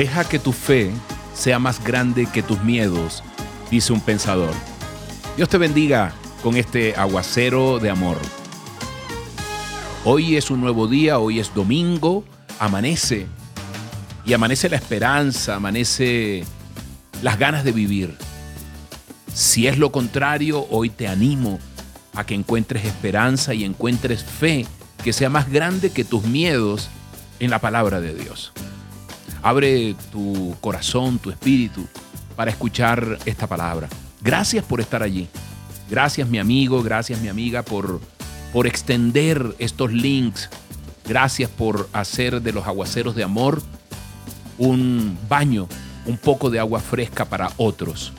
Deja que tu fe sea más grande que tus miedos, dice un pensador. Dios te bendiga con este aguacero de amor. Hoy es un nuevo día, hoy es domingo, amanece y amanece la esperanza, amanece las ganas de vivir. Si es lo contrario, hoy te animo a que encuentres esperanza y encuentres fe que sea más grande que tus miedos en la palabra de Dios. Abre tu corazón, tu espíritu para escuchar esta palabra. Gracias por estar allí. Gracias mi amigo, gracias mi amiga por, por extender estos links. Gracias por hacer de los aguaceros de amor un baño, un poco de agua fresca para otros.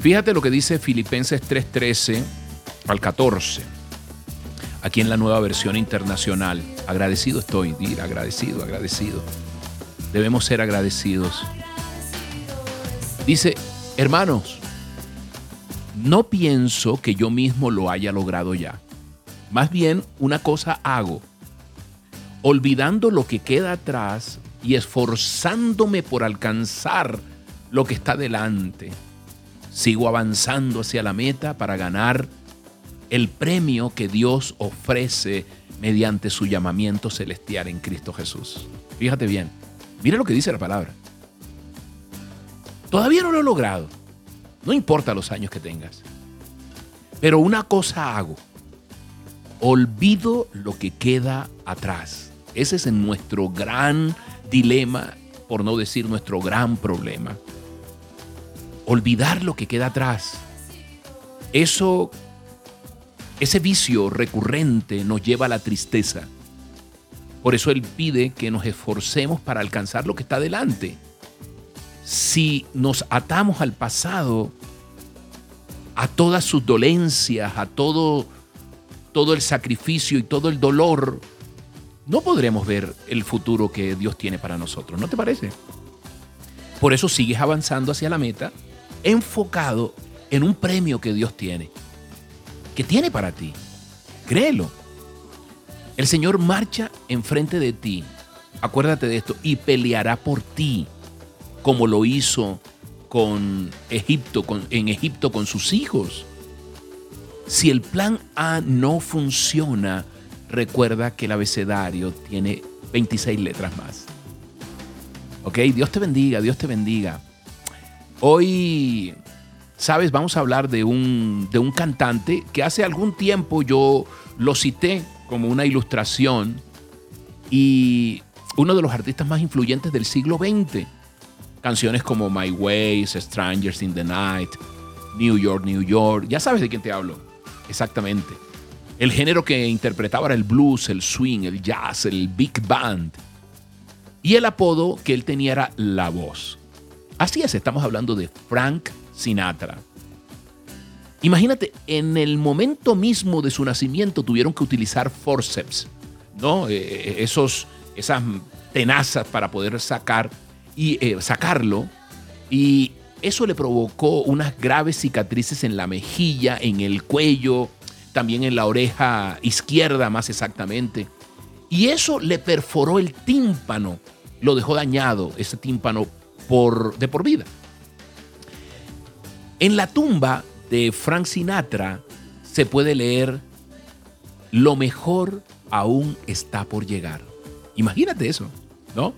Fíjate lo que dice Filipenses 3:13 al 14. Aquí en la nueva versión internacional. Agradecido estoy, dir, agradecido, agradecido. Debemos ser agradecidos. Dice, hermanos, no pienso que yo mismo lo haya logrado ya. Más bien, una cosa hago. Olvidando lo que queda atrás y esforzándome por alcanzar lo que está delante. Sigo avanzando hacia la meta para ganar el premio que Dios ofrece mediante su llamamiento celestial en Cristo Jesús. Fíjate bien, mira lo que dice la palabra. Todavía no lo he logrado, no importa los años que tengas, pero una cosa hago, olvido lo que queda atrás. Ese es nuestro gran dilema, por no decir nuestro gran problema. Olvidar lo que queda atrás. Eso, ese vicio recurrente nos lleva a la tristeza. Por eso Él pide que nos esforcemos para alcanzar lo que está delante. Si nos atamos al pasado, a todas sus dolencias, a todo, todo el sacrificio y todo el dolor, no podremos ver el futuro que Dios tiene para nosotros. ¿No te parece? Por eso sigues avanzando hacia la meta, enfocado en un premio que Dios tiene, que tiene para ti. Créelo. El Señor marcha enfrente de ti. Acuérdate de esto y peleará por ti, como lo hizo con Egipto, en Egipto con sus hijos. Si el plan A no funciona, recuerda que el abecedario tiene 26 letras más. Ok, Dios te bendiga, Dios te bendiga. Hoy, sabes, vamos a hablar de un, de un cantante que hace algún tiempo yo lo cité como una ilustración y uno de los artistas más influyentes del siglo XX. Canciones como My Ways, Strangers in the Night, New York, New York. Ya sabes de quién te hablo. Exactamente. El género que interpretaba era el blues, el swing, el jazz, el big band. Y el apodo que él tenía era La Voz. Así es, estamos hablando de Frank Sinatra. Imagínate, en el momento mismo de su nacimiento tuvieron que utilizar forceps, ¿no? Eh, eh, esos, esas tenazas para poder sacar y eh, sacarlo. Y eso le provocó unas graves cicatrices en la mejilla, en el cuello, también en la oreja izquierda más exactamente. Y eso le perforó el tímpano, lo dejó dañado, ese tímpano, de por vida. En la tumba de Frank Sinatra se puede leer, lo mejor aún está por llegar. Imagínate eso, ¿no?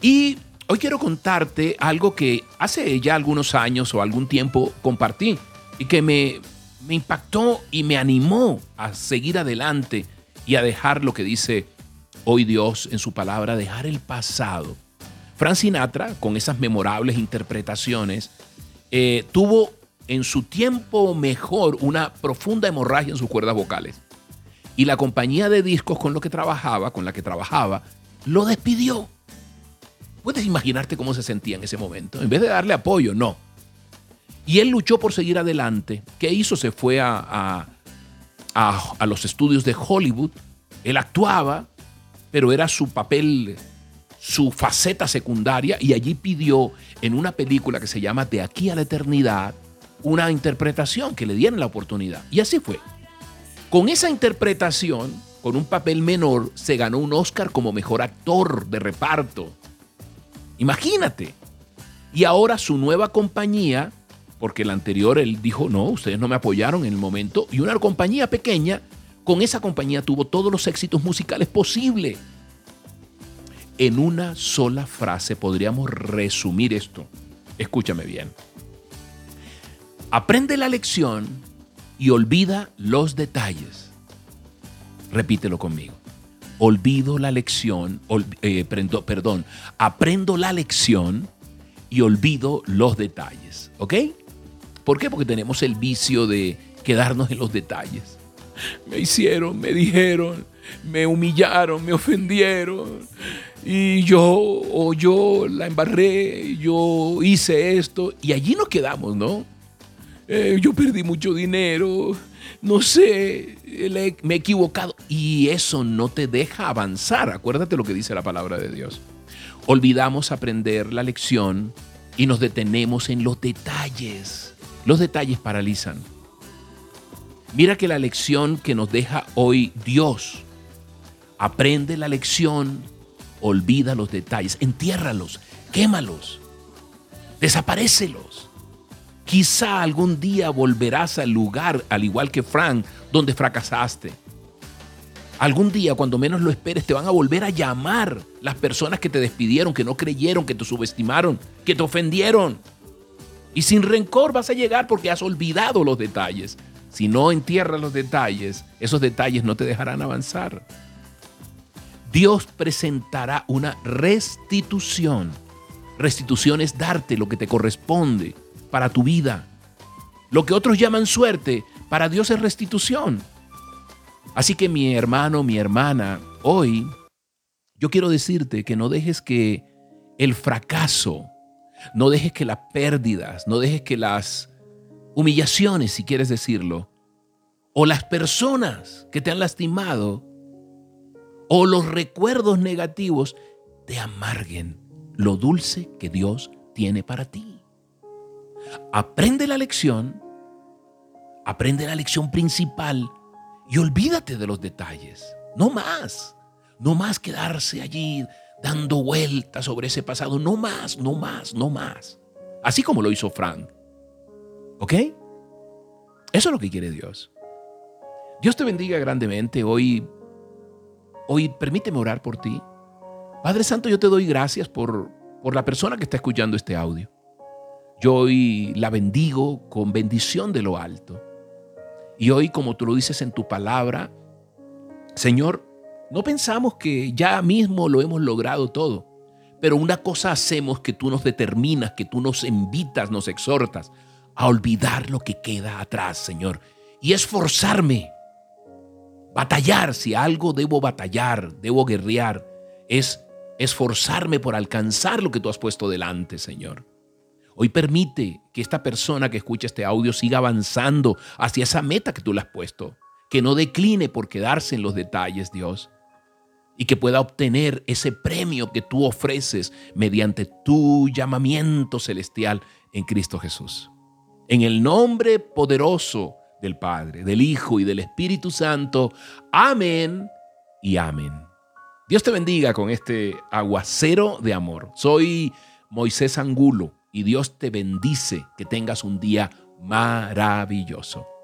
Y hoy quiero contarte algo que hace ya algunos años o algún tiempo compartí y que me, me impactó y me animó a seguir adelante y a dejar lo que dice hoy Dios en su palabra, dejar el pasado. Frank Sinatra, con esas memorables interpretaciones, eh, tuvo en su tiempo mejor una profunda hemorragia en sus cuerdas vocales. Y la compañía de discos con lo que trabajaba, con la que trabajaba, lo despidió. Puedes imaginarte cómo se sentía en ese momento. En vez de darle apoyo, no y él luchó por seguir adelante. ¿Qué hizo? Se fue a, a, los estudios de Hollywood. Él actuaba, pero era su papel, su faceta secundaria, y allí pidió en una película que se llama De aquí a la eternidad una interpretación, que le dieran la oportunidad. Y así fue. Con esa interpretación, con un papel menor, se ganó un Oscar como mejor actor de reparto. Imagínate. Y ahora su nueva compañía, porque la anterior él dijo, no, ustedes no me apoyaron en el momento, y una compañía pequeña, con esa compañía tuvo todos los éxitos musicales posibles. En una sola frase podríamos resumir esto. Escúchame bien. Aprende la lección y olvida los detalles. Repítelo conmigo. Olvido la lección, eh, perdón, aprendo la lección y olvido los detalles. ¿Ok? ¿Por qué? Porque tenemos el vicio de quedarnos en los detalles. Me hicieron, me dijeron, me humillaron, me ofendieron. Y yo, o yo la embarré, yo hice esto. Y allí nos quedamos, ¿no? Eh, yo perdí mucho dinero, no sé, me he equivocado. Y eso no te deja avanzar. Acuérdate lo que dice la palabra de Dios. Olvidamos aprender la lección y nos detenemos en los detalles. Los detalles paralizan. Mira que la lección que nos deja hoy Dios, aprende la lección, olvida los detalles, entiérralos, quémalos, desaparécelos. Quizá algún día volverás al lugar, al igual que Frank, donde fracasaste. Algún día, cuando menos lo esperes, te van a volver a llamar las personas que te despidieron, que no creyeron, que te subestimaron, que te ofendieron. Y sin rencor vas a llegar porque has olvidado los detalles. Si no entierras los detalles, esos detalles no te dejarán avanzar. Dios presentará una restitución. Restitución es darte lo que te corresponde para tu vida. Lo que otros llaman suerte, para Dios es restitución. Así que mi hermano, mi hermana, hoy yo quiero decirte que no dejes que el fracaso, no dejes que las pérdidas, no dejes que las humillaciones, si quieres decirlo, o las personas que te han lastimado, o los recuerdos negativos, te amarguen lo dulce que Dios tiene para ti. Aprende la lección, aprende la lección principal y olvídate de los detalles. No más, no más quedarse allí dando vueltas sobre ese pasado. No más, no más, no más. Así como lo hizo Frank. ¿Ok? Eso es lo que quiere Dios. Dios te bendiga grandemente. Hoy, hoy permíteme orar por ti. Padre Santo, yo te doy gracias por, por la persona que está escuchando este audio. Yo hoy la bendigo con bendición de lo alto. Y hoy, como tú lo dices en tu palabra, Señor, no pensamos que ya mismo lo hemos logrado todo, pero una cosa hacemos que tú nos determinas, que tú nos invitas, nos exhortas a olvidar lo que queda atrás, Señor, y esforzarme, batallar, si algo debo batallar, debo guerrear, es esforzarme por alcanzar lo que tú has puesto delante, Señor. Hoy permite que esta persona que escucha este audio siga avanzando hacia esa meta que tú le has puesto, que no decline por quedarse en los detalles, Dios, y que pueda obtener ese premio que tú ofreces mediante tu llamamiento celestial en Cristo Jesús. En el nombre poderoso del Padre, del Hijo y del Espíritu Santo. Amén y amén. Dios te bendiga con este aguacero de amor. Soy Moisés Angulo y Dios te bendice, que tengas un día maravilloso.